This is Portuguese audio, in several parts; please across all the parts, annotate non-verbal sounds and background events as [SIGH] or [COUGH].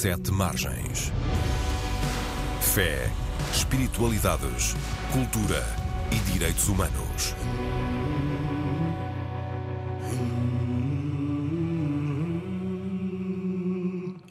Sete Margens. Fé, espiritualidades, cultura e direitos humanos.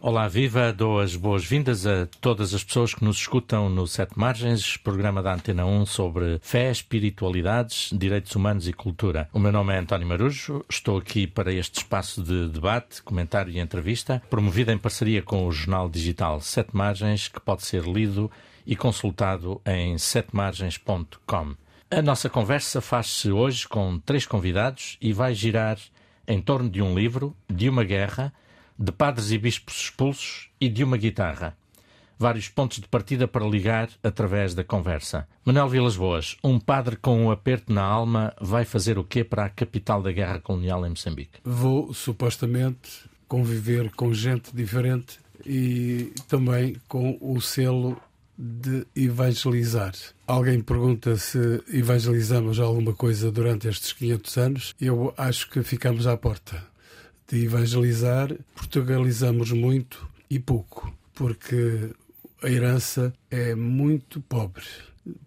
Olá, viva! Dou as boas-vindas a todas as pessoas que nos escutam no Sete Margens, programa da Antena 1 sobre fé, espiritualidades, direitos humanos e cultura. O meu nome é António Marujo, estou aqui para este espaço de debate, comentário e entrevista, promovido em parceria com o jornal digital Sete Margens, que pode ser lido e consultado em setemargens.com. A nossa conversa faz-se hoje com três convidados e vai girar em torno de um livro, de uma guerra, de padres e bispos expulsos e de uma guitarra. Vários pontos de partida para ligar através da conversa. Manuel Vilas Boas, um padre com um aperto na alma, vai fazer o quê para a capital da guerra colonial em Moçambique? Vou, supostamente, conviver com gente diferente e também com o selo de evangelizar. Alguém pergunta se evangelizamos alguma coisa durante estes 500 anos. Eu acho que ficamos à porta de evangelizar, portugalizamos muito e pouco, porque a herança é muito pobre.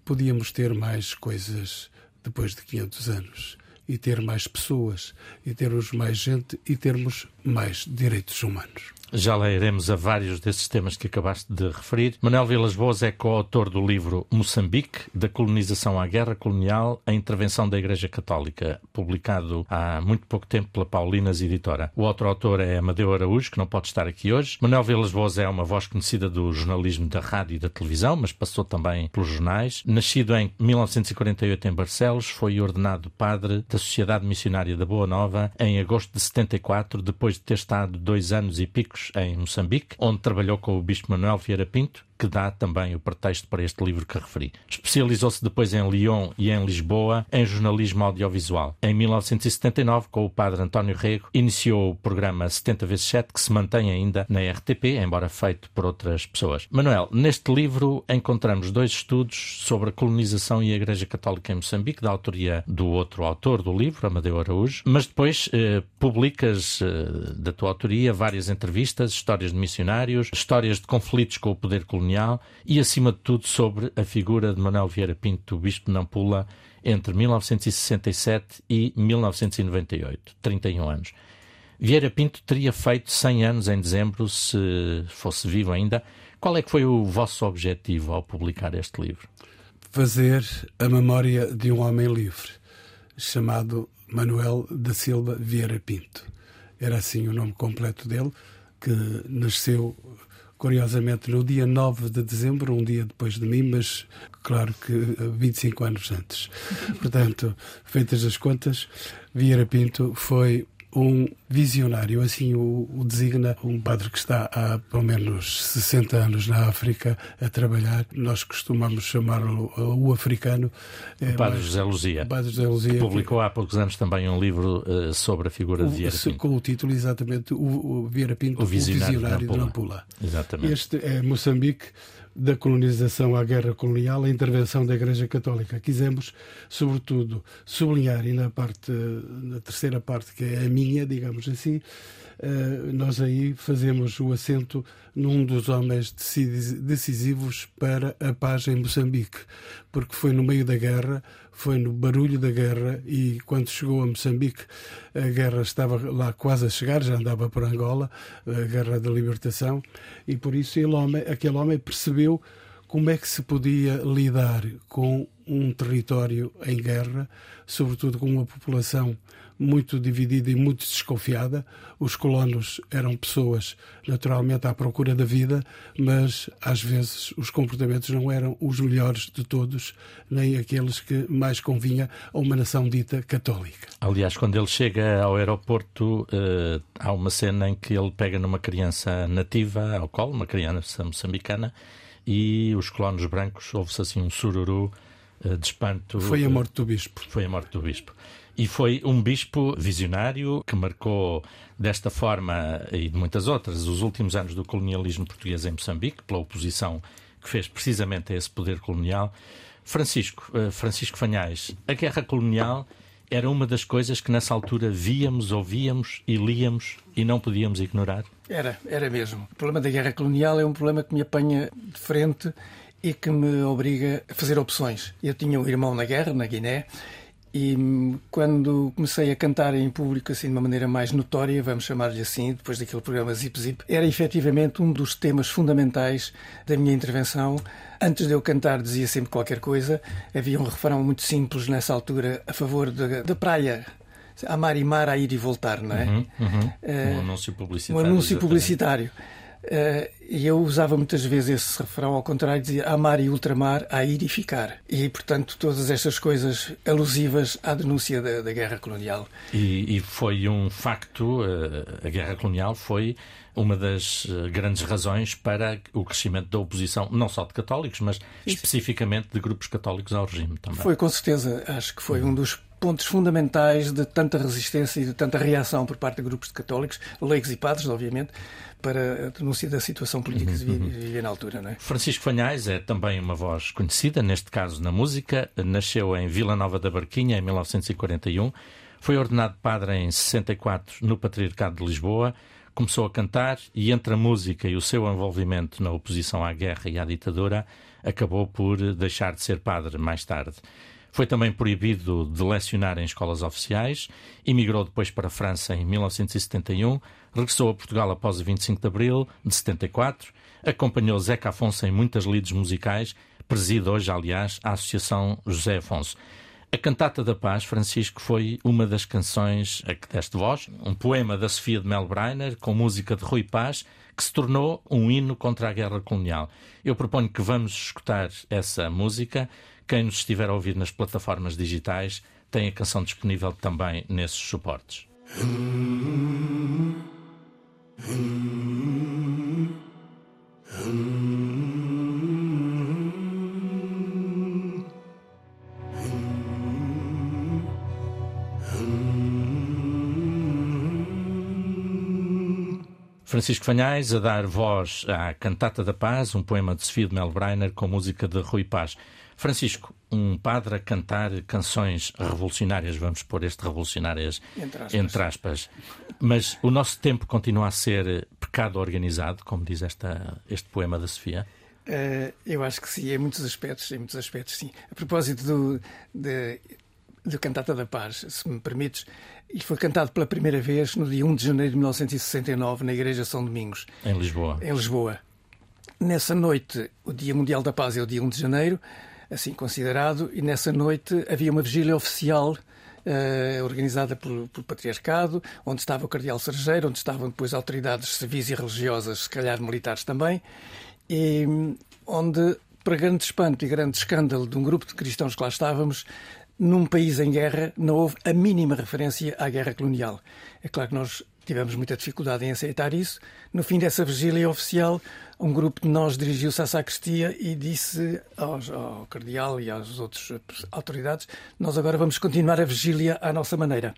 Podíamos ter mais coisas depois de 500 anos e ter mais pessoas e termos mais gente e termos mais direitos humanos. Já leremos a vários desses temas que acabaste de referir. Manuel Vilas Boas é coautor do livro Moçambique, da colonização à guerra colonial, a intervenção da Igreja Católica, publicado há muito pouco tempo pela Paulinas Editora. O outro autor é Amadeu Araújo, que não pode estar aqui hoje. Manuel Vilas Boas é uma voz conhecida do jornalismo da rádio e da televisão, mas passou também pelos jornais. Nascido em 1948 em Barcelos, foi ordenado padre da Sociedade Missionária da Boa Nova em agosto de 74, depois de ter estado dois anos e picos em Moçambique, onde trabalhou com o Bispo Manuel Vieira Pinto que dá também o pretexto para este livro que referi. Especializou-se depois em Lyon e em Lisboa em jornalismo audiovisual. Em 1979, com o padre António Rego, iniciou o programa 70 vezes 7 que se mantém ainda na RTP, embora feito por outras pessoas. Manuel, neste livro encontramos dois estudos sobre a colonização e a Igreja Católica em Moçambique, da autoria do outro autor do livro, Amadeu Araújo, mas depois eh, publicas eh, da tua autoria várias entrevistas, histórias de missionários, histórias de conflitos com o poder colonial colonial e, acima de tudo, sobre a figura de Manuel Vieira Pinto, bispo de Nampula, entre 1967 e 1998, 31 anos. Vieira Pinto teria feito 100 anos em dezembro, se fosse vivo ainda. Qual é que foi o vosso objetivo ao publicar este livro? Fazer a memória de um homem livre, chamado Manuel da Silva Vieira Pinto. Era assim o nome completo dele, que nasceu curiosamente no dia 9 de dezembro, um dia depois de mim, mas claro que 25 anos antes. [LAUGHS] Portanto, feitas as contas, Vieira Pinto foi um visionário, assim o, o, designa um padre que está há pelo menos 60 anos na África a trabalhar. Nós costumamos chamá-lo o africano. O é, padre José Luzia. Padre José Luzia. publicou há poucos anos também um livro uh, sobre a figura o, de Vieira Pinto. Com o título exatamente o, o Vieira Pinto, o visionário, o visionário de Nampula. Exatamente. Este é Moçambique da colonização à guerra colonial, a intervenção da Igreja Católica. Quisemos, sobretudo, sublinhar, e na parte, na terceira parte, que é a minha, digamos assim, eh, nós aí fazemos o assento num dos homens decisivos para a paz em Moçambique, porque foi no meio da guerra, foi no barulho da guerra e quando chegou a Moçambique a guerra estava lá quase a chegar, já andava por Angola, a guerra da libertação, e por isso homem, aquele homem percebeu como é que se podia lidar com um território em guerra, sobretudo com uma população muito dividida e muito desconfiada. Os colonos eram pessoas naturalmente à procura da vida, mas às vezes os comportamentos não eram os melhores de todos, nem aqueles que mais convinha a uma nação dita católica. Aliás, quando ele chega ao aeroporto, uh, há uma cena em que ele pega numa criança nativa ao colo, uma criança moçambicana, e os colonos brancos, ouve-se assim um sururu uh, de espanto. Foi a morte do bispo. Foi a morte do bispo. E foi um bispo visionário que marcou desta forma e de muitas outras os últimos anos do colonialismo português em Moçambique, pela oposição que fez precisamente a esse poder colonial. Francisco, uh, Francisco Fanhais, a guerra colonial era uma das coisas que nessa altura víamos, ouvíamos e líamos e não podíamos ignorar? Era, era mesmo. O problema da guerra colonial é um problema que me apanha de frente e que me obriga a fazer opções. Eu tinha um irmão na guerra, na Guiné, e quando comecei a cantar em público assim de uma maneira mais notória, vamos chamar-lhe assim, depois daquele programa Zip Zip, era efetivamente um dos temas fundamentais da minha intervenção. Antes de eu cantar dizia sempre qualquer coisa. Havia um refrão muito simples nessa altura a favor da, da praia amar e mar, a ir e voltar, não é? Uhum, uhum. Uh, um anúncio publicitário. Um anúncio publicitário. Uh, e eu usava muitas vezes esse refrão ao contrário, dizia amar e ultramar, a ir e ficar. E, portanto, todas estas coisas alusivas à denúncia da, da guerra colonial. E, e, foi um facto, uh, a guerra colonial foi uma das uh, grandes razões para o crescimento da oposição, não só de católicos, mas Isso. especificamente de grupos católicos ao regime também. Foi, com certeza, acho que foi um dos pontos fundamentais de tanta resistência e de tanta reação por parte de grupos de católicos, leigos e padres, obviamente, para a denúncia da situação política que se uhum. vivia na altura. Não é? Francisco Fanhais é também uma voz conhecida, neste caso na música. Nasceu em Vila Nova da Barquinha em 1941. Foi ordenado padre em 64 no Patriarcado de Lisboa. Começou a cantar e, entre a música e o seu envolvimento na oposição à guerra e à ditadura, acabou por deixar de ser padre mais tarde. Foi também proibido de lecionar em escolas oficiais, emigrou depois para a França em 1971, regressou a Portugal após o 25 de abril de 74, acompanhou Zeca Afonso em muitas lides musicais, preside hoje, aliás, a Associação José Afonso. A Cantata da Paz, Francisco, foi uma das canções a que deste voz, um poema da Sofia de Melbreiner, com música de Rui Paz, que se tornou um hino contra a guerra colonial. Eu proponho que vamos escutar essa música. Quem nos estiver a ouvir nas plataformas digitais tem a canção disponível também nesses suportes. Francisco Fanhais a dar voz à Cantata da Paz, um poema de Sofia de Melbreiner com música de Rui Paz. Francisco, um padre a cantar canções revolucionárias, vamos pôr este revolucionárias entre aspas. entre aspas. Mas o nosso tempo continua a ser pecado organizado, como diz esta, este poema da Sofia? Uh, eu acho que sim, em muitos aspectos, em muitos aspectos sim. A propósito do, de, do Cantata da Paz, se me permites, ele foi cantado pela primeira vez no dia 1 de janeiro de 1969 na Igreja São Domingos. Em Lisboa. Em Lisboa. Nessa noite, o Dia Mundial da Paz é o dia 1 de janeiro, assim considerado, e nessa noite havia uma vigília oficial uh, organizada pelo, pelo, Patriarcado, onde estava o Cardeal Sergeiro, onde estavam depois autoridades civis e religiosas, se calhar militares também, e onde, para grande espanto e grande escândalo de um grupo de cristãos que lá estávamos, num país em guerra não houve a mínima referência à guerra colonial. É claro que nós tivemos muita dificuldade em aceitar isso. No fim dessa vigília oficial, um grupo de nós dirigiu-se à sacristia e disse aos, ao cardeal e às outras autoridades: Nós agora vamos continuar a vigília à nossa maneira.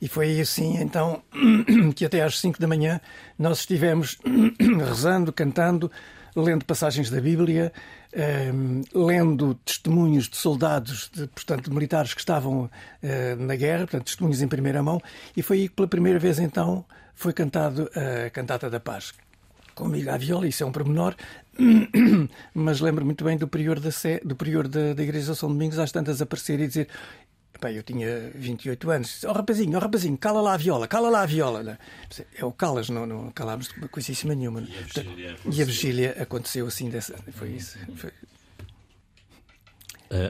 E foi assim, então, [CLEARS THROAT] que até às 5 da manhã nós estivemos [CLEARS THROAT] rezando, cantando, lendo passagens da Bíblia, Ehm, lendo testemunhos de soldados, de, portanto, de militares que estavam uh, na guerra, portanto, testemunhos em primeira mão, e foi aí que pela primeira vez então foi cantado a Cantata da Paz. Comigo à viola, isso é um pormenor, [CLEARS THROAT] mas lembro muito bem do prior da, Sé, do prior da, da Igreja São Domingos às tantas aparecer e dizer Pá, eu tinha 28 anos. Ó oh, rapazinho, ó oh, rapazinho, cala lá a viola, cala lá a viola. É o calas, não, não calámos coisíssima nenhuma. E a vigília, e a vigília aconteceu assim, dessa, foi isso. Foi...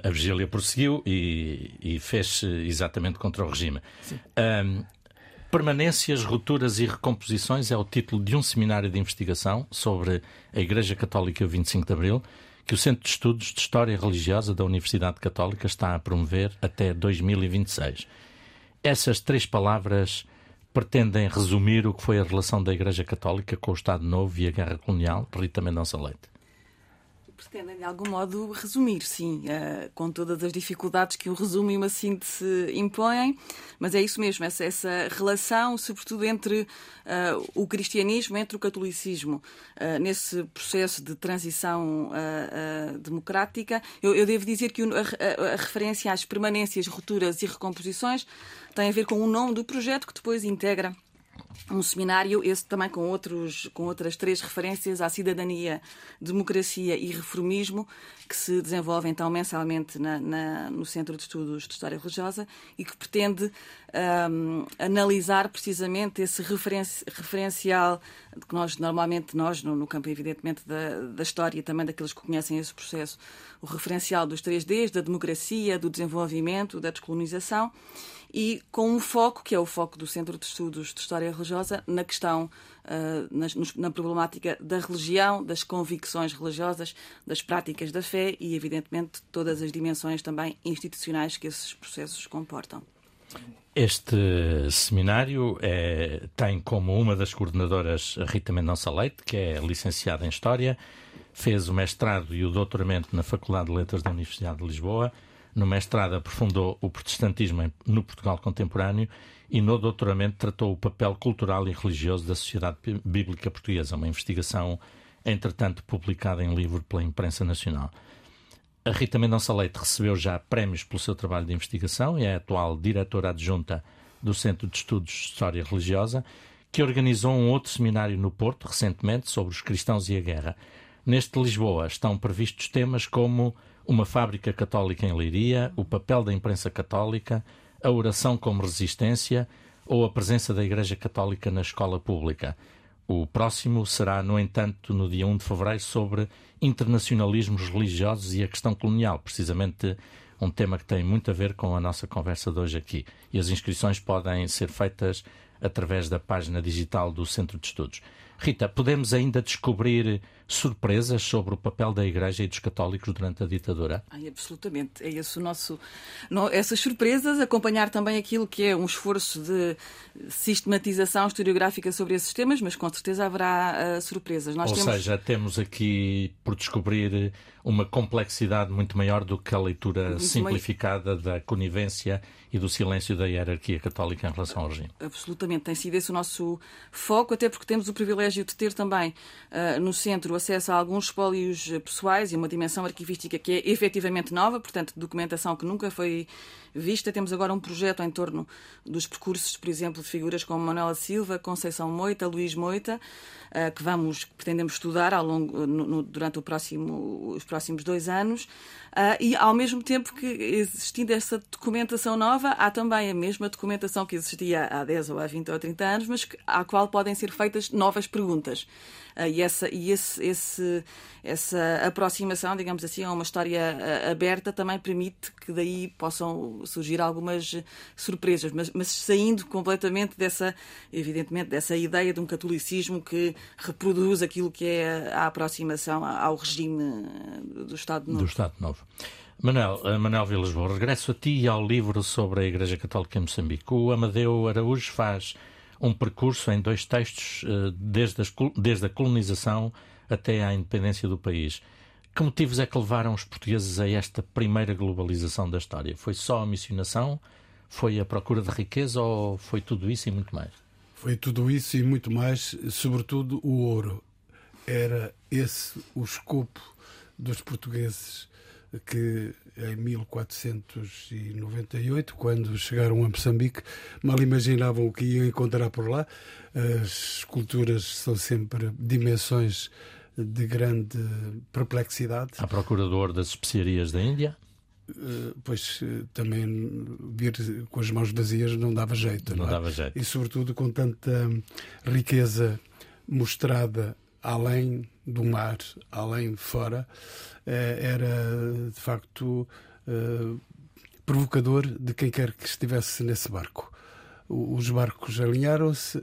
A vigília prosseguiu e, e fez exatamente contra o regime. Um, Permanências, Rupturas e Recomposições é o título de um seminário de investigação sobre a Igreja Católica e o 25 de Abril que o Centro de Estudos de História Religiosa da Universidade Católica está a promover até 2026. Essas três palavras pretendem resumir o que foi a relação da Igreja Católica com o Estado Novo e a Guerra Colonial. Rita Mendonça Leite. Pretendem de algum modo resumir, sim, uh, com todas as dificuldades que um resumo e uma síntese impõem, mas é isso mesmo, essa, essa relação, sobretudo entre uh, o cristianismo, entre o catolicismo, uh, nesse processo de transição democrática. Eu, eu, devo dizer que a, a, a referência às permanências, rupturas e recomposições tem a ver com o nome do projeto que depois integra um seminário, esse também com, outros, com outras três referências à cidadania, democracia e reformismo, que se desenvolve então mensalmente na, na, no Centro de Estudos de História Religiosa e que pretende um, analisar precisamente esse referenci, referencial que nós, normalmente, nós, no, no campo, evidentemente, da, da história e também daqueles que conhecem esse processo, o referencial dos 3Ds, da democracia, do desenvolvimento, da descolonização e com um foco, que é o foco do Centro de Estudos de História Religiosa, na questão, uh, na, na, problemática da religião, das convicções religiosas, das práticas da fé e, evidentemente, todas as dimensões também institucionais que esses processos comportam. Este seminário é, tem como uma das coordenadoras Rita Mendonça Leite, que é licenciada em História, fez o mestrado e o doutoramento na Faculdade de Letras da Universidade de Lisboa no mestrado, aprofundou o protestantismo no Portugal contemporâneo e no doutoramento tratou o papel cultural e religioso da sociedade bíblica portuguesa, uma investigação, entretanto, publicada em livro pela imprensa nacional. A Rita Mendonça Leite recebeu já prémios pelo seu trabalho de investigação e é atual diretora adjunta do Centro de Estudos de História Religiosa, que organizou um outro seminário no Porto, recentemente, sobre os cristãos e a guerra. Neste Lisboa estão previstos temas como uma fábrica católica em Leiria, o papel da imprensa católica, a oração como resistência ou a presença da Igreja Católica na escola pública. O próximo será, no entanto, no dia 1 de fevereiro, sobre internacionalismos religiosos e a questão colonial, precisamente um tema que tem muito a ver com a nossa conversa de hoje aqui. E as inscrições podem ser feitas através da página digital do Centro de Estudos. Rita, podemos ainda descobrir surpresas sobre o papel da Igreja e dos católicos durante a ditadura? Ai, absolutamente. É esse o nosso. Essas surpresas, acompanhar também aquilo que é um esforço de sistematização historiográfica sobre esses temas, mas com certeza haverá uh, surpresas. Nós Ou temos... seja, temos aqui por descobrir uma complexidade muito maior do que a leitura muito simplificada da conivência e do silêncio da hierarquia católica em relação ao regime. Absolutamente, tem sido esse o nosso foco, até porque temos o privilégio de ter também uh, no centro acesso a alguns espólios pessoais e uma dimensão arquivística que é efetivamente nova, portanto, documentação que nunca foi vista. Temos agora um projeto em torno dos percursos, por exemplo, de figuras como Manuela Silva, Conceição Moita, Luís Moita, eh, que vamos, que pretendemos estudar ao longo, no, no, durante próximo, os próximos dois anos. Uh, e ao mesmo tempo que existindo essa documentação nova, há também a mesma documentação que existia há 10 ou há 20 ou 30 anos, mas à qual podem ser feitas novas perguntas. Uh, e essa, e esse, esse, essa aproximação, digamos assim, a uma história uh, aberta também permite que daí possam surgir algumas surpresas, mas, mas saindo completamente dessa, evidentemente, dessa ideia de um catolicismo que reproduz aquilo que é a aproximação ao regime do Estado Novo. Do Estado Novo. Manuel, uh, Manuel Vilas Boas, regresso a ti e ao livro sobre a Igreja Católica em Moçambique. O Amadeu Araújo faz um percurso em dois textos uh, desde, desde a colonização até à independência do país. Que motivos é que levaram os portugueses a esta primeira globalização da história? Foi só a missionação? Foi a procura de riqueza ou foi tudo isso e muito mais? Foi tudo isso e muito mais, sobretudo o ouro. Era esse o escopo dos portugueses que em 1498, quando chegaram a Moçambique, mal imaginavam o que iam encontrar por lá. As esculturas são sempre dimensões de grande perplexidade. À procura do ouro das especiarias da Índia? Eh, pois eh, também vir com as mãos vazias não dava jeito. Não, não é? dava jeito. E sobretudo com tanta riqueza mostrada além do mar, além de fora, eh, era de facto provocador de quem quer que estivesse nesse barco. Os barcos alinharam-se,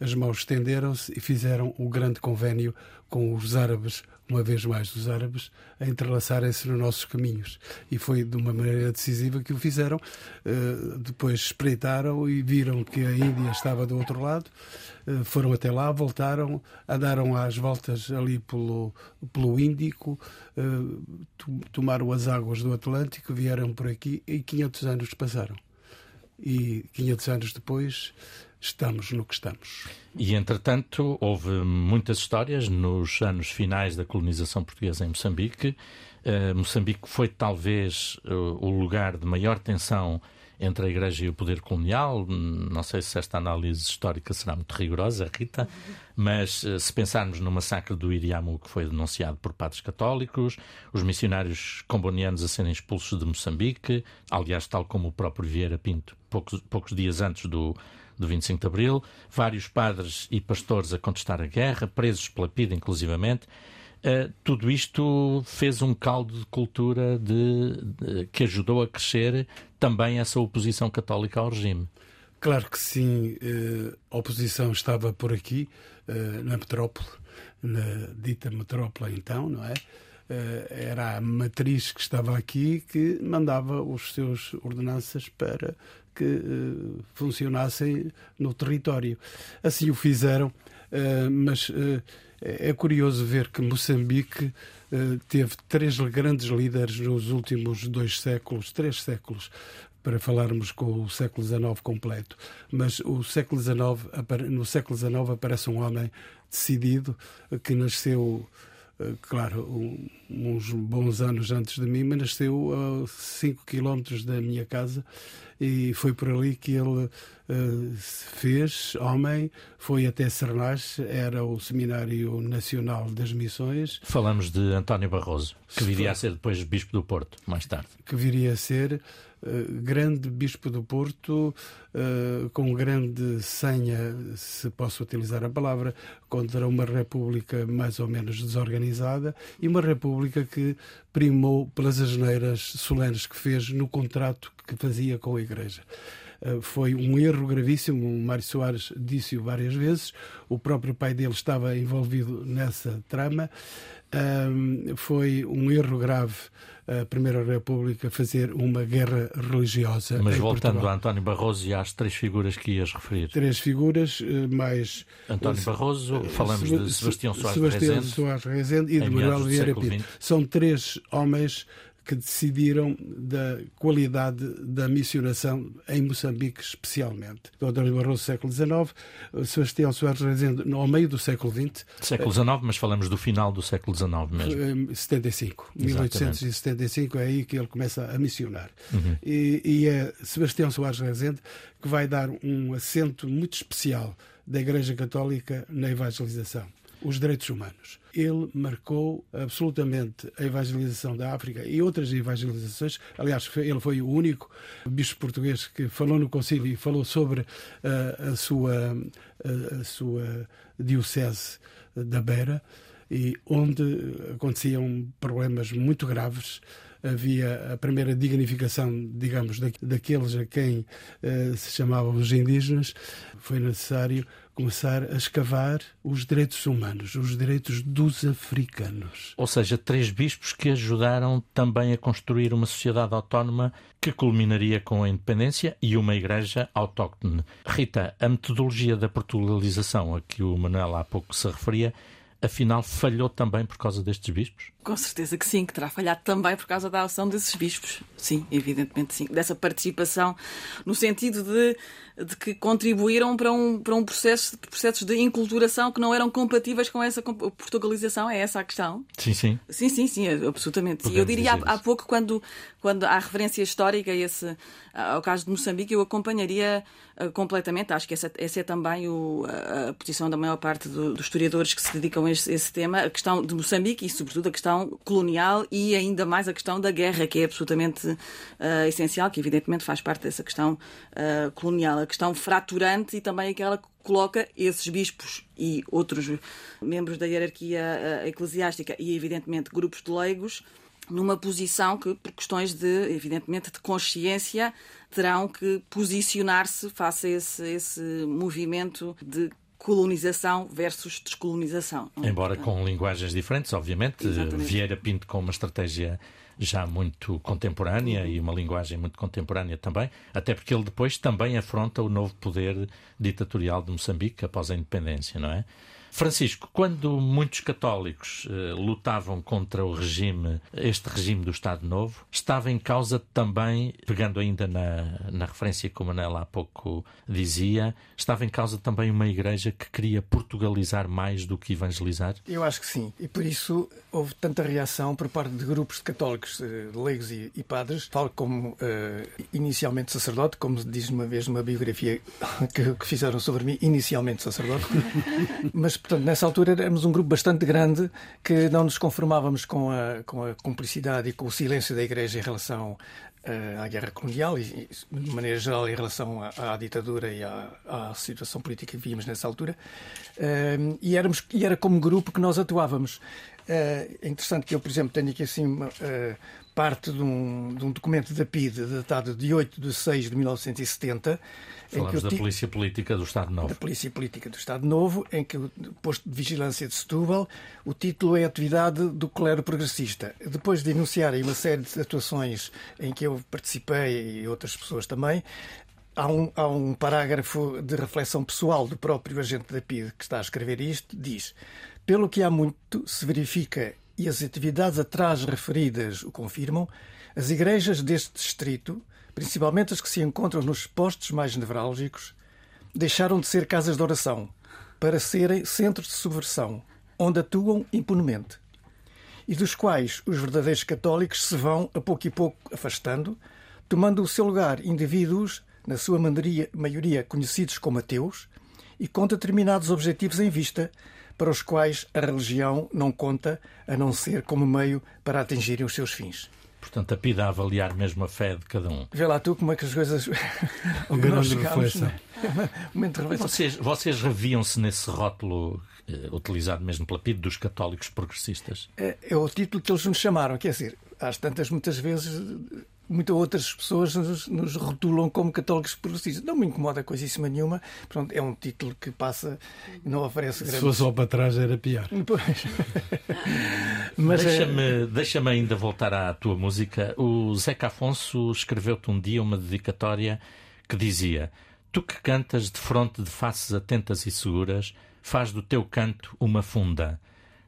as mãos estenderam-se e fizeram o grande convênio com os árabes uma vez mais, os árabes a entrelaçarem-se nos nossos caminhos. E foi de uma maneira decisiva que o fizeram. Uh, depois espreitaram e viram que a Índia estava do outro lado, uh, foram até lá, voltaram, andaram às voltas ali pelo, pelo Índico, uh, tomaram as águas do Atlântico, vieram por aqui e 500 anos passaram. E 500 anos depois estamos no que estamos. E, entretanto, houve muitas histórias nos anos finais da colonização portuguesa em Moçambique. Uh, Moçambique foi talvez uh, o lugar de maior tensão entre a Igreja e o poder colonial. Não sei se esta análise histórica será muito rigorosa, Rita, mas uh, se pensarmos no massacre do Iriamu, que foi denunciado por padres católicos, os missionários combonianos a serem expulsos de Moçambique, aliás, tal como o próprio Vieira Pinto, poucos, poucos dias antes do do 25 de Abril, vários padres e pastores a contestar a guerra, presos pela PIDE, inclusivamente. Uh, tudo isto fez um caldo de cultura de, de, que ajudou a crescer também essa oposição católica ao regime. Claro que sim, uh, a oposição estava por aqui, uh, na metrópole, na dita metrópole então, não é? era a matriz que estava aqui que mandava os seus ordenanças para que uh, funcionassem no território. Assim o fizeram, uh, mas uh, é curioso ver que Moçambique teve três grandes líderes nos últimos dois séculos, três séculos, para falarmos com o século XIX completo. Mas o século XIX, no século XIX aparece um homem decidido que nasceu claro, uns bons anos antes de mim, mas nasceu a 5 quilómetros da minha casa e foi por ali que ele uh, fez homem, foi até Sernás, era o Seminário Nacional das Missões. Falamos de António Barroso, que viria a ser depois Bispo do Porto, mais tarde. Que viria a ser grande Bispo do Porto, uh, com grande senha, se posso utilizar a palavra, contra uma república mais ou menos desorganizada e uma república que primou pelas asneiras solenes que fez no contrato que fazia com a Igreja eh, foi um erro gravíssimo. O Mário Soares disse-o várias vezes. O próprio pai dele estava envolvido nessa trama. Foi um erro grave a Primeira República fazer uma guerra religiosa. Mas voltando Portugal. a António Barroso e às três figuras que ias referir. Três figuras, eh, mais. António Barroso, eh, falamos de Sebastião Soares Sebastião Rezende, Soares Rezende e de Manuel Vieira Pinto. São três homens que decidiram da qualidade da missionação em Moçambique, especialmente. Do António Barroso, século XIX, Sebastião Soares Rezende, ao meio do século XX. Século XIX, mas falamos do final do século XIX mesmo. 75. Exatamente. 1875 é aí que ele começa a missionar. Uhum. E, e é Sebastião Soares Rezende que vai dar um acento muito especial da Igreja Católica na evangelização os direitos humanos. Ele marcou absolutamente a evangelização da África e outras evangelizações. Aliás, ele foi o único bispo português que falou no concílio e falou sobre uh, a, sua, uh, a sua diocese da Beira, e onde aconteciam problemas muito graves havia a primeira dignificação, digamos, daqueles a quem uh, se chamavam os indígenas, foi necessário começar a escavar os direitos humanos, os direitos dos africanos. Ou seja, três bispos que ajudaram também a construir uma sociedade autónoma que culminaria com a independência e uma igreja autóctone. Rita, a metodologia da portugalização a que o Manuel há pouco se referia afinal falhou também por causa destes bispos? Com certeza que sim, que terá falhado também por causa da ação desses bispos. Sim, evidentemente sim. Dessa participação, no sentido de, de que contribuíram para um, para um processo, processos de inculturação que não eram compatíveis com essa portugalização. É essa a questão? Sim, sim. Sim, sim, sim, absolutamente. Sim. Eu diria há, há, pouco, quando, quando há referência histórica esse, ao caso de Moçambique, eu acompanharia uh, completamente. Acho que essa, essa é também o, a, a, posição da maior parte do, dos historiadores que se dedicam a esse, esse tema, a questão de Moçambique e, sobretudo, a questão questão colonial e ainda mais a questão da guerra, que é absolutamente uh, essencial, que evidentemente faz parte dessa questão uh, colonial, a questão fraturante e também aquela que coloca esses bispos e outros membros da hierarquia uh, eclesiástica e evidentemente grupos de leigos numa posição que, por questões de, evidentemente, de consciência, terão que posicionar-se face a esse, esse movimento de colonização versus descolonização. Embora com linguagens diferentes, obviamente. Exatamente. Vieira Pinto com uma estratégia já muito contemporânea e uma linguagem muito contemporânea também, até porque ele depois também afronta o novo poder ditatorial de Moçambique após a independência, não é? Francisco, quando muitos católicos eh, lutavam contra o regime, este regime do Estado Novo, estava em causa também, pegando ainda na, na referência que o Manela há pouco dizia, estava em causa também uma igreja que queria portugalizar mais do que evangelizar? Eu acho que sim. E por isso houve tanta reação por parte de grupos de católicos, eh, leigos e, e padres, tal como eh, inicialmente sacerdote, como diz uma vez numa biografia [LAUGHS] que, que fizeram sobre mim, inicialmente sacerdote. [LAUGHS] Mas, portanto, nessa altura éramos um grupo bastante grande que não nos conformávamos com a, com a cumplicidade e com o silêncio da Igreja em relação eh, à guerra colonial e, de maneira geral, em relação à, à ditadura e à, à, situação política que víamos nessa altura. E, éramos, e era como grupo que nós atuávamos. Eh, é interessante que eu, por exemplo, tenho aqui assim uma, parte de um, de um, documento da PIDE datado de 8 de 6 de 1970. Falamos da Polícia Política do Estado Novo. Da Polícia Política do Estado Novo, em que o posto de vigilância de Setúbal, o título é Atividade do Clero Progressista. Depois de enunciarem uma série de atuações em que eu participei e outras pessoas também, Há um, há um, parágrafo de reflexão pessoal do próprio agente da PIDE que está a escrever isto, diz pelo que há muito se verifica e as atividades atrás referidas o confirmam, as igrejas deste distrito, principalmente as que se encontram nos postos mais nevrálgicos, deixaram de ser casas de oração para serem centros de subversão, onde atuam impunemente, e dos quais os verdadeiros católicos se vão, a pouco e pouco, afastando, tomando o seu lugar indivíduos, na sua maioria conhecidos como ateus, e com determinados objetivos em vista, para os quais a religião não conta a não ser como meio para atingirem os seus fins. Portanto, a PIDA a avaliar mesmo a fé de cada um. Vê lá tu como é que as coisas. [LAUGHS] O grande [LAUGHS] reflexão. Vocês, vocês reviam-se nesse rótulo eh, utilizado mesmo pela PIDE dos católicos progressistas? É, é, o título que eles nos chamaram, quer dizer, às tantas, muitas vezes muitas outras pessoas nos, nos, rotulam como católicos progressistas. Não me incomoda coisíssima nenhuma. Pronto, é um título que passa e não oferece grande... Se fosse só para trás era pior. [LAUGHS] Pois. Mas deixa-me é... deixa ainda voltar à tua música. O Zeca Afonso escreveu-te um dia uma dedicatória que dizia Tu que cantas de fronte de faces atentas e seguras, faz do teu canto uma funda.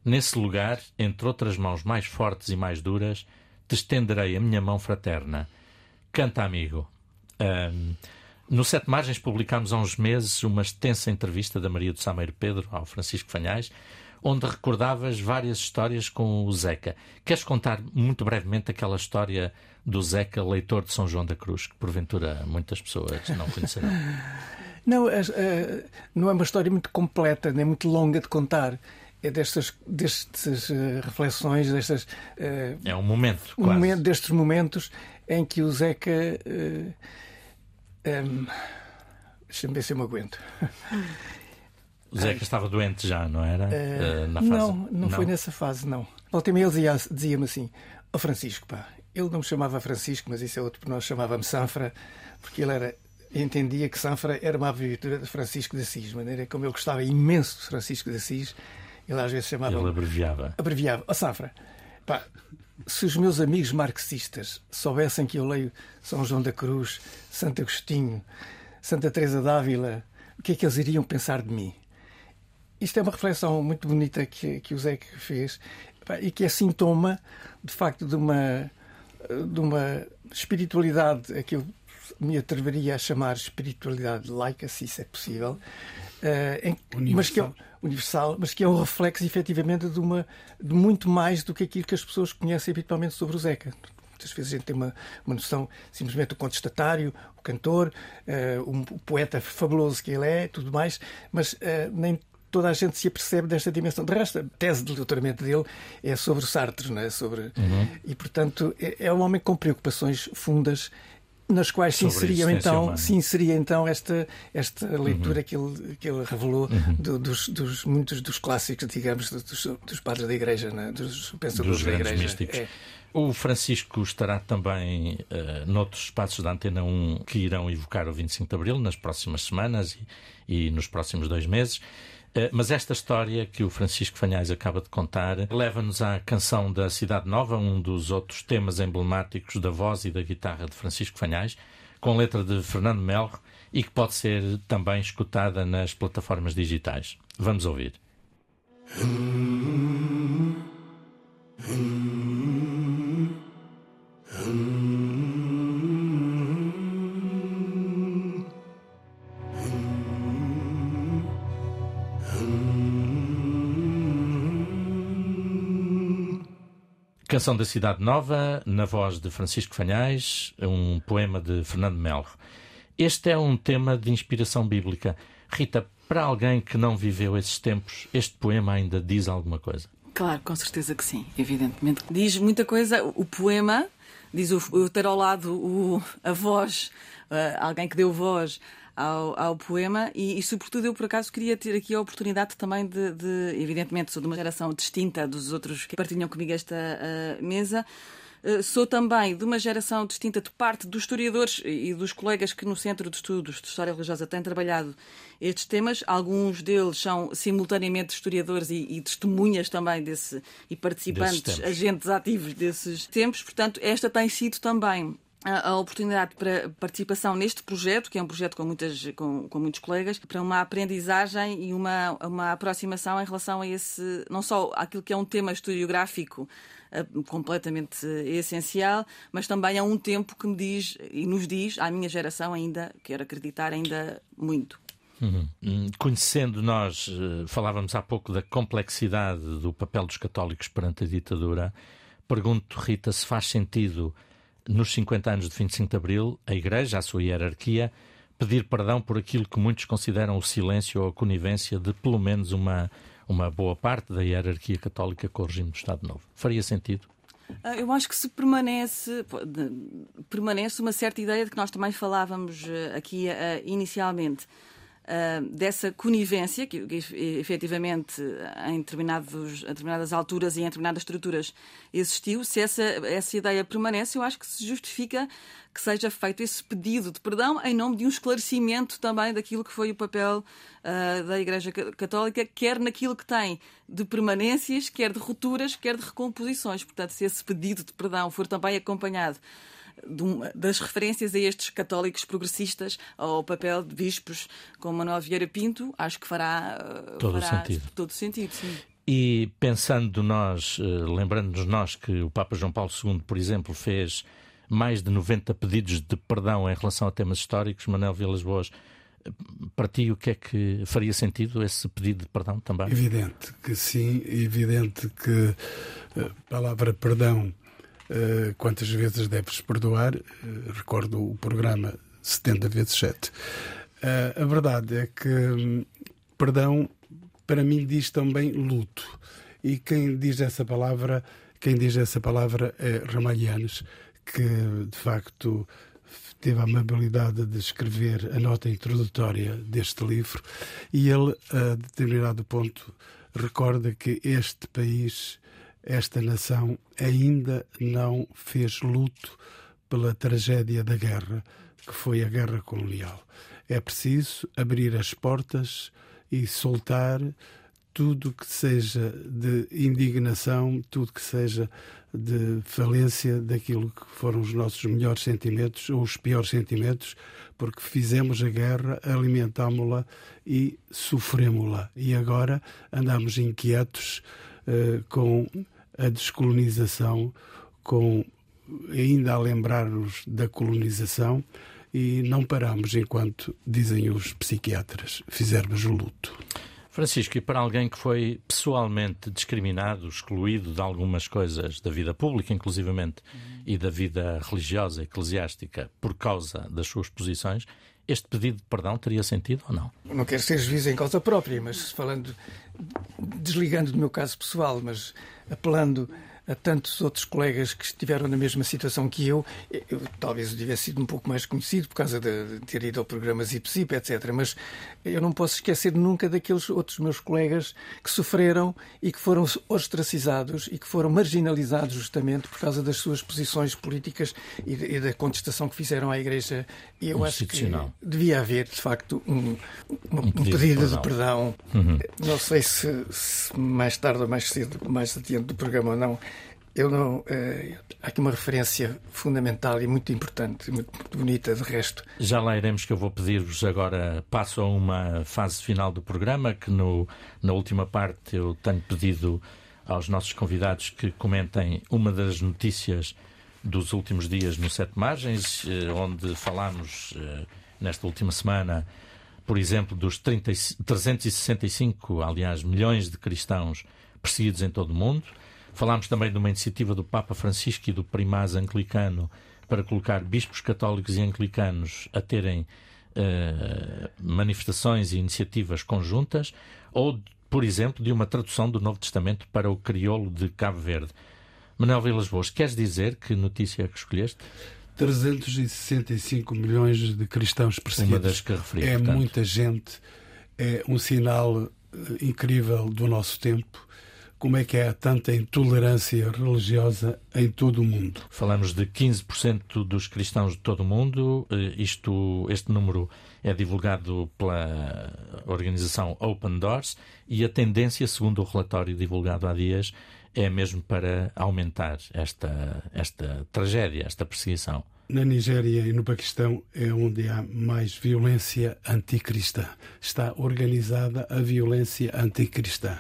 Nesse lugar, entre outras mãos mais fortes e mais duras, te estenderei a minha mão fraterna. Canta, amigo. Um, no Sete Margens publicámos há uns meses uma extensa entrevista da Maria do Sameiro Pedro ao Francisco Fanhais, onde recordavas várias histórias com o Zeca. Queres contar muito brevemente aquela história do Zeca, leitor de São João da Cruz, que porventura muitas pessoas não conhecerão? [LAUGHS] Não, não é uma história muito completa, nem muito longa de contar é destas, destas uh, reflexões, destas. Uh, é um momento, um momento, destes momentos em que o Zeca. Uh, um, Deixa-me ver se eu me aguento. O Zeca estava doente já, não era? Uh, na fase... Não, não, não, foi nessa fase, não. Volta ele dizia-me dizia assim: Ó oh, Francisco, pá, ele não me chamava Francisco, mas isso é outro, nós chamávamos Sanfra, porque ele era entendia que Sanfra era uma abreviatura de Francisco de Assis, de maneira como eu gostava imenso de Francisco de Assis, ele às vezes chamava. Ele abreviava. Abreviava. Oh, Safra, pá, se os meus amigos marxistas soubessem que eu leio São João da Cruz, Santo Agostinho, Santa Teresa d'Ávila, o que é que eles iriam pensar de mim? Isto é uma reflexão muito bonita que, que o Zé fez pá, e que é sintoma, de facto, de uma, de uma espiritualidade a que eu me atreveria a chamar espiritualidade laica, se isso é possível, uh, em, mas que é universal, mas que é um reflexo efetivamente de, uma, de muito mais do que aquilo que as pessoas conhecem habitualmente sobre o Zeca. Muitas vezes a gente tem uma, uma noção simplesmente do contestatário, o cantor, uh, um, o poeta fabuloso que ele é, tudo mais, mas uh, nem toda a gente se apercebe desta dimensão. De resto, a tese de doutoramento dele é sobre o Sartre, não é? sobre... Uhum. e, portanto, é, é um homem com preocupações fundas nas quais se inseria, então, se inseria então esta, esta leitura uhum. que, ele, que ele revelou uhum. do, dos, dos, muitos dos clássicos, digamos, dos, dos padres da Igreja, né? dos pensadores dos da Igreja. Místicos. É. O Francisco estará também uh, noutros espaços da Antena 1 que irão evocar o 25 de Abril nas próximas semanas e, e nos próximos dois meses. Uh, mas esta história que o Francisco Fanhais acaba de contar leva-nos à canção da Cidade Nova, um dos outros temas emblemáticos da voz e da guitarra de Francisco Fanhais, com letra de Fernando Melro e que pode ser também escutada nas plataformas digitais. Vamos ouvir. Canção da Cidade Nova, na voz de Francisco Fanhais, um poema de Fernando Melro. Este é um tema de inspiração bíblica. Rita, para alguém que não viveu esses tempos, este poema ainda diz alguma coisa? Claro, com certeza que sim, evidentemente. Diz muita coisa. O poema diz o, o ter ao lado o, a voz, uh, alguém que deu voz ao, ao poema e, e, sobretudo, eu por acaso queria ter aqui a oportunidade também de, de evidentemente, sou de uma geração distinta dos outros que partilham comigo esta uh, mesa. Uh, sou também de uma geração distinta de parte dos historiadores e dos colegas que no Centro de Estudos de História Religiosa têm trabalhado estes temas. Alguns deles são simultaneamente historiadores e, e testemunhas também desse e participantes, agentes ativos desses tempos. Portanto, esta tem sido também a, oportunidade para participação neste projeto, que é um projeto com, muitas, com, com, muitos colegas, para uma aprendizagem e uma, uma aproximação em relação a esse, não só aquilo que é um tema historiográfico uh, completamente essencial, mas também a um tempo que me diz e nos diz, à minha geração ainda, quero acreditar, ainda muito. Uhum. Hum, conhecendo nós, uh, falávamos há pouco da complexidade do papel dos católicos perante a ditadura. Pergunto, Rita, se faz sentido nos 50 anos de 25 de Abril, a Igreja, a sua hierarquia, pedir perdão por aquilo que muitos consideram o silêncio ou a conivência de pelo menos uma, uma boa parte da hierarquia católica com o regime do Estado Novo. Faria sentido? Ah, eu acho que se permanece, permanece uma certa ideia de que nós também falávamos ah, aqui ah, inicialmente uh, dessa conivência que, que, efetivamente em, determinados, em determinadas alturas e em determinadas estruturas existiu, se essa, essa ideia permanece, eu acho que se justifica que seja feito esse pedido de perdão em nome de um esclarecimento também daquilo que foi o papel uh, da Igreja Católica, quer naquilo que tem de permanências, quer de rupturas, quer de recomposições. Portanto, se esse pedido de perdão for também acompanhado das referências a estes católicos progressistas ao papel de bispos como Manuel Vieira Pinto, acho que fará todo fará o sentido. Todo sentido sim. E pensando nós, eh, lembrando-nos nós que o Papa João Paulo II, por exemplo, fez mais de 90 pedidos de perdão em relação a temas históricos, Manuel Vilas Boas, para ti o que é que faria sentido esse pedido de perdão também? Evidente que sim, evidente que a eh, palavra perdão eh, quantas vezes deves perdoar? Uh, recordo o programa 70 vezes 7. Uh, a verdade é que um, perdão, para mim, diz também luto. E quem diz essa palavra, quem diz essa palavra é Ramalhianes, que de facto teve a amabilidade de escrever a nota introdutória deste livro e ele, a determinado ponto, recorda que este país esta nação ainda não fez luto pela tragédia da guerra, que foi a guerra colonial. É preciso abrir as portas e soltar tudo que seja de indignação, tudo que seja de falência daquilo que foram os nossos melhores sentimentos ou os piores sentimentos, porque fizemos a guerra, alimentámo-la e sofremos-la. E agora andamos inquietos uh, com a descolonização, com ainda a lembrar-nos da colonização e não paramos enquanto, dizem os psiquiatras, fizermos o luto. Francisco, e para alguém que foi pessoalmente discriminado, excluído de algumas coisas da vida pública, inclusivamente, uhum. e da vida religiosa, eclesiástica, por causa das suas posições, este pedido de perdão teria sentido ou não? Não quero ser juiz em causa própria, mas falando, desligando do meu caso pessoal, mas apelando a tantos outros colegas que estiveram na mesma situação que eu. eu talvez eu tivesse sido um pouco mais conhecido por causa de, ter ido ao programa Zip Zip, etc. Mas eu não posso esquecer nunca daqueles outros meus colegas que sofreram e que foram ostracizados e que foram marginalizados justamente por causa das suas posições políticas e, e da contestação que fizeram à Igreja. E eu acho que devia haver, de facto, um, um, um pedido, pedido de perdão. Uhum. Não sei se, se mais tarde ou mais cedo, mais adiante do programa ou não, eu não. Uh, há aqui uma referência fundamental e muito importante, muito, muito, bonita, de resto. Já lá iremos que eu vou pedir-vos agora. Passo a uma fase final do programa, que no, na última parte eu tenho pedido aos nossos convidados que comentem uma das notícias dos últimos dias no Sete Margens, eh, onde falámos eh, nesta última semana, por exemplo, dos 30, 365, aliás, milhões de cristãos perseguidos em todo o mundo. Falámos também de uma iniciativa do Papa Francisco e do primaz anglicano para colocar bispos católicos e anglicanos a terem uh, manifestações e iniciativas conjuntas, ou, por exemplo, de uma tradução do Novo Testamento para o crioulo de Cabo Verde. Manuel Vilas Boas, queres dizer que notícia é que escolheste? 365 milhões de cristãos perseguidos. Uma das que referi, é portanto. muita gente, é um sinal eh, incrível do nosso tempo como é que há tanta intolerância religiosa em todo o mundo. Falamos de 15% dos cristãos de todo o mundo. Eh, isto, este número é divulgado pela organização Open Doors e a tendência, segundo o relatório divulgado há dias, é mesmo para aumentar esta, esta tragédia, esta perseguição. Na Nigéria e no Paquistão é onde há mais violência anticristã. Está organizada a violência anticristã.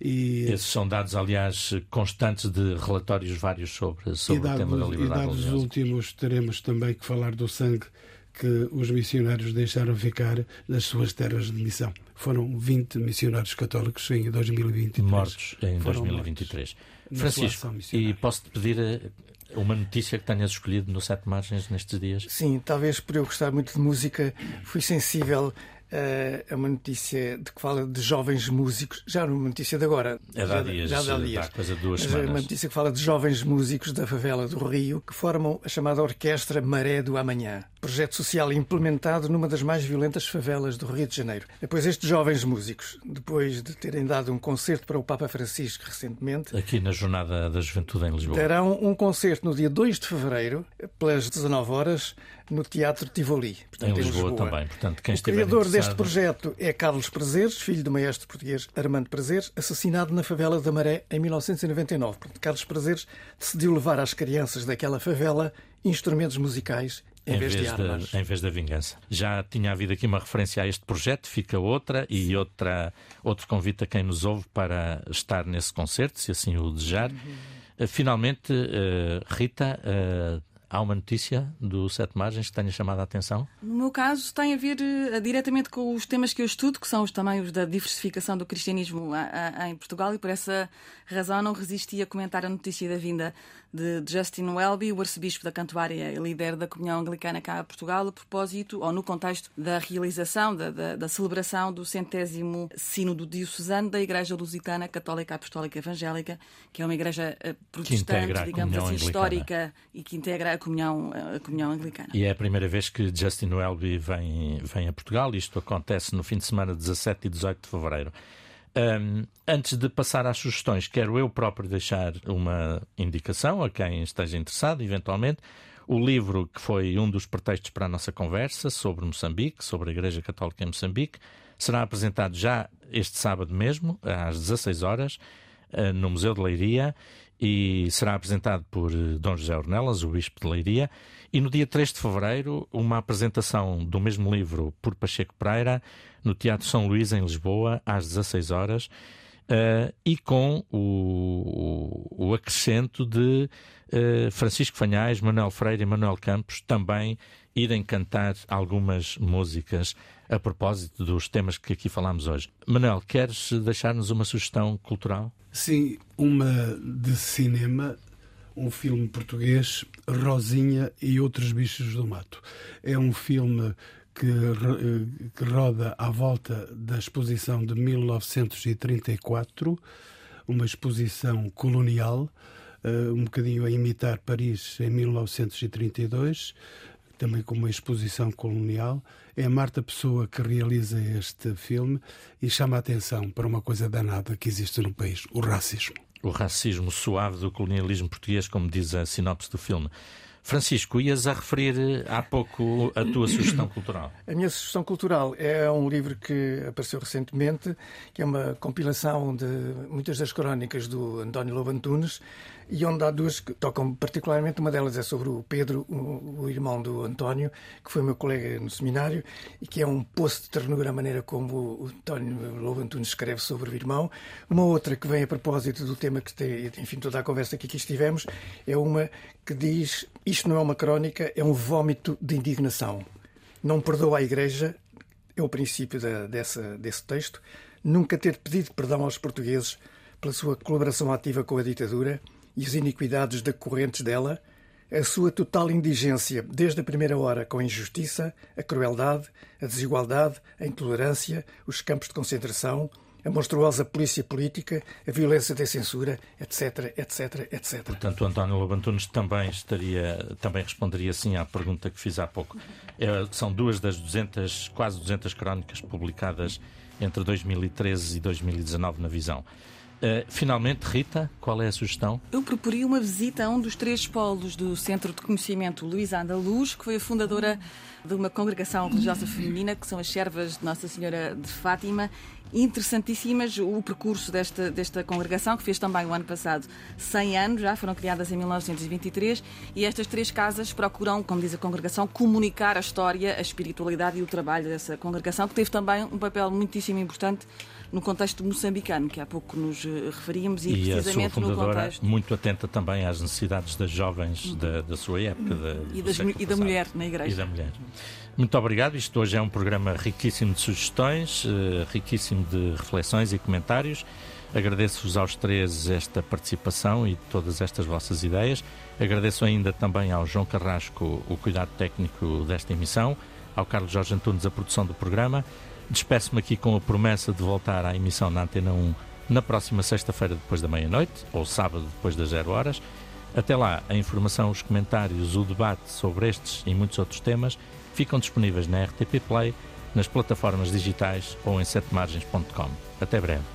E, Esses são dados, aliás, constantes de relatórios vários sobre, sobre dados, o tema da liberdade E dados últimos, teremos também que falar do sangue que os missionários deixaram ficar nas suas terras de missão. Foram 20 missionários católicos em 2023. Mortos em Foram 2023. Mortos Francisco, e posso-te pedir eh, uma notícia que tenhas escolhido no Sete Margens nestes dias? Sim, talvez por eu gostar muito de música, fui sensível é uma notícia de que fala de jovens músicos, já uma notícia de agora. É já, dias, já dá dias. coisa de duas Mas semanas. É uma notícia que fala de jovens músicos da favela do Rio que formam a chamada Orquestra Maré do Amanhã projeto social implementado numa das mais violentas favelas do Rio de Janeiro. Depois, estes jovens músicos, depois de terem dado um concerto para o Papa Francisco recentemente. Aqui na Jornada da Juventude em Lisboa. Terão um concerto no dia 2 de fevereiro, pelas 19 horas, no Teatro Tivoli. Portanto, em, Lisboa, Lisboa, também. Portanto, quem o criador deste projeto é Carlos Prazeres, filho do maestro português Armando Prazeres, assassinado na favela da Maré em 1999. Portanto, Carlos Prazeres decidiu levar às crianças daquela favela instrumentos musicais em, vez, vez de em vez da vingança. Já tinha havido aqui uma referência a este projeto, fica outra e outra, outro convite a quem nos ouve para estar nesse concerto, se assim o desejar. Uhum. Finalmente, uh, Rita, uh, Há uma notícia do Sete Margens que tenha chamado a atenção? No meu caso, tem a ver uh, diretamente com os temas que eu estudo, que são os tamanhos da diversificação do cristianismo a, a, em Portugal, e por essa razão não resisti a comentar a notícia da vinda de Justin Welby, o arcebispo da Cantuária e líder da Comunhão Anglicana cá a Portugal, a propósito, ou no contexto da realização, da, da, da celebração do centésimo sínodo diocesano da Igreja Lusitana Católica Apostólica Evangélica, que é uma igreja eh, protestante, digamos assim, histórica e que integra a comunhão, a comunhão anglicana. E é a primeira vez que Justin Welby vem, vem a Portugal. Isto acontece no fim de semana 17 e 18 de fevereiro. Um, antes de passar às sugestões, quero eu próprio deixar uma indicação a quem esteja interessado, eventualmente. O livro que foi um dos pretextos para a nossa conversa sobre Moçambique, sobre a Igreja Católica em Moçambique, será apresentado já este sábado mesmo, às 16 horas, ah, no Museu de Leiria, e será apresentado por eh, Dom José Ornelas, o Bispo de Leiria. E no dia 3 de fevereiro, uma apresentação do mesmo livro por Pacheco Pereira, no Teatro São Luís, em Lisboa, às 16 horas, uh, e com o, o, o acrescento de uh, Francisco Fanhais, Manuel Freire e Manuel Campos também irem cantar algumas músicas a propósito dos temas que aqui falámos hoje. Manuel, queres deixar-nos uma sugestão cultural? Sim, uma de cinema um filme português, Rosinha e Outros Bichos do Mato. É um filme que, que roda à volta da exposição de 1934, uma exposição colonial um bocadinho a imitar Paris em 1932 também com uma exposição colonial. É a Marta Pessoa que realiza este filme e chama a atenção para uma coisa danada que existe no país: o racismo. O racismo suave do colonialismo português, como diz a sinopse do filme. Francisco, ias a referir eh, há pouco a tua sugestão cultural. A minha sugestão cultural é um livro que apareceu recentemente, que é uma compilação de muitas das crónicas do António Lobo Antunes, e onde há duas que tocam particularmente. Uma delas é sobre o Pedro, o, o, irmão do António, que foi meu colega no seminário, e que é um poço de ternura a maneira como o António Lobo Antunes escreve sobre o irmão. Uma outra que vem a propósito do tema que tem, enfim, toda a conversa que aqui estivemos, é uma que diz: Isto não é uma crónica, é um vómito de indignação. Não perdoa a Igreja, é o princípio da, dessa, desse texto, nunca ter pedido perdão aos portugueses pela sua colaboração ativa com a ditadura e as iniquidades decorrentes dela, a sua total indigência desde a primeira hora com a injustiça, a crueldade, a desigualdade, a intolerância, os campos de concentração, a monstruosa polícia política, a violência da censura, etc, etc, etc. Portanto, António Lobantunes também estaria, também responderia sim à pergunta que fiz há pouco. É, são duas das 200, quase 200 crónicas publicadas entre 2013 e 2019 na Visão. Uh, finalmente, Rita, qual é a sugestão? Eu proporia uma visita a um dos três polos do Centro de Conhecimento Luísa Andaluz, que foi a fundadora de uma congregação religiosa feminina, que são as Servas de Nossa Senhora de Fátima. Interessantíssimas o percurso desta, desta congregação, que fez também o ano passado 100 anos, já foram criadas em 1923, e estas três casas procuram, como diz a congregação, comunicar a história, a espiritualidade e o trabalho dessa congregação, que teve também um papel muitíssimo importante no contexto moçambicano, que há pouco nos eh, referimos, e, e precisamente a sua fundadora, no contexto. muito atenta também às necessidades das jovens uhum. da, da, sua época. Da, e, das, e da mulher na igreja. E da mulher. Muito obrigado. Isto hoje é um programa riquíssimo de sugestões, uh, riquíssimo de reflexões e comentários. Agradeço-vos aos três esta participação e todas estas vossas ideias. Agradeço ainda também ao João Carrasco o cuidado técnico desta emissão, ao Carlos Jorge Antunes a produção do programa Despeço-me aqui com a promessa de voltar à emissão na Antena 1 na próxima sexta-feira depois da meia-noite, ou sábado depois das zero horas. Até lá, a informação, os comentários, o debate sobre estes e muitos outros temas ficam disponíveis na RTP Play, nas plataformas digitais ou em setemargens.com. Até breve.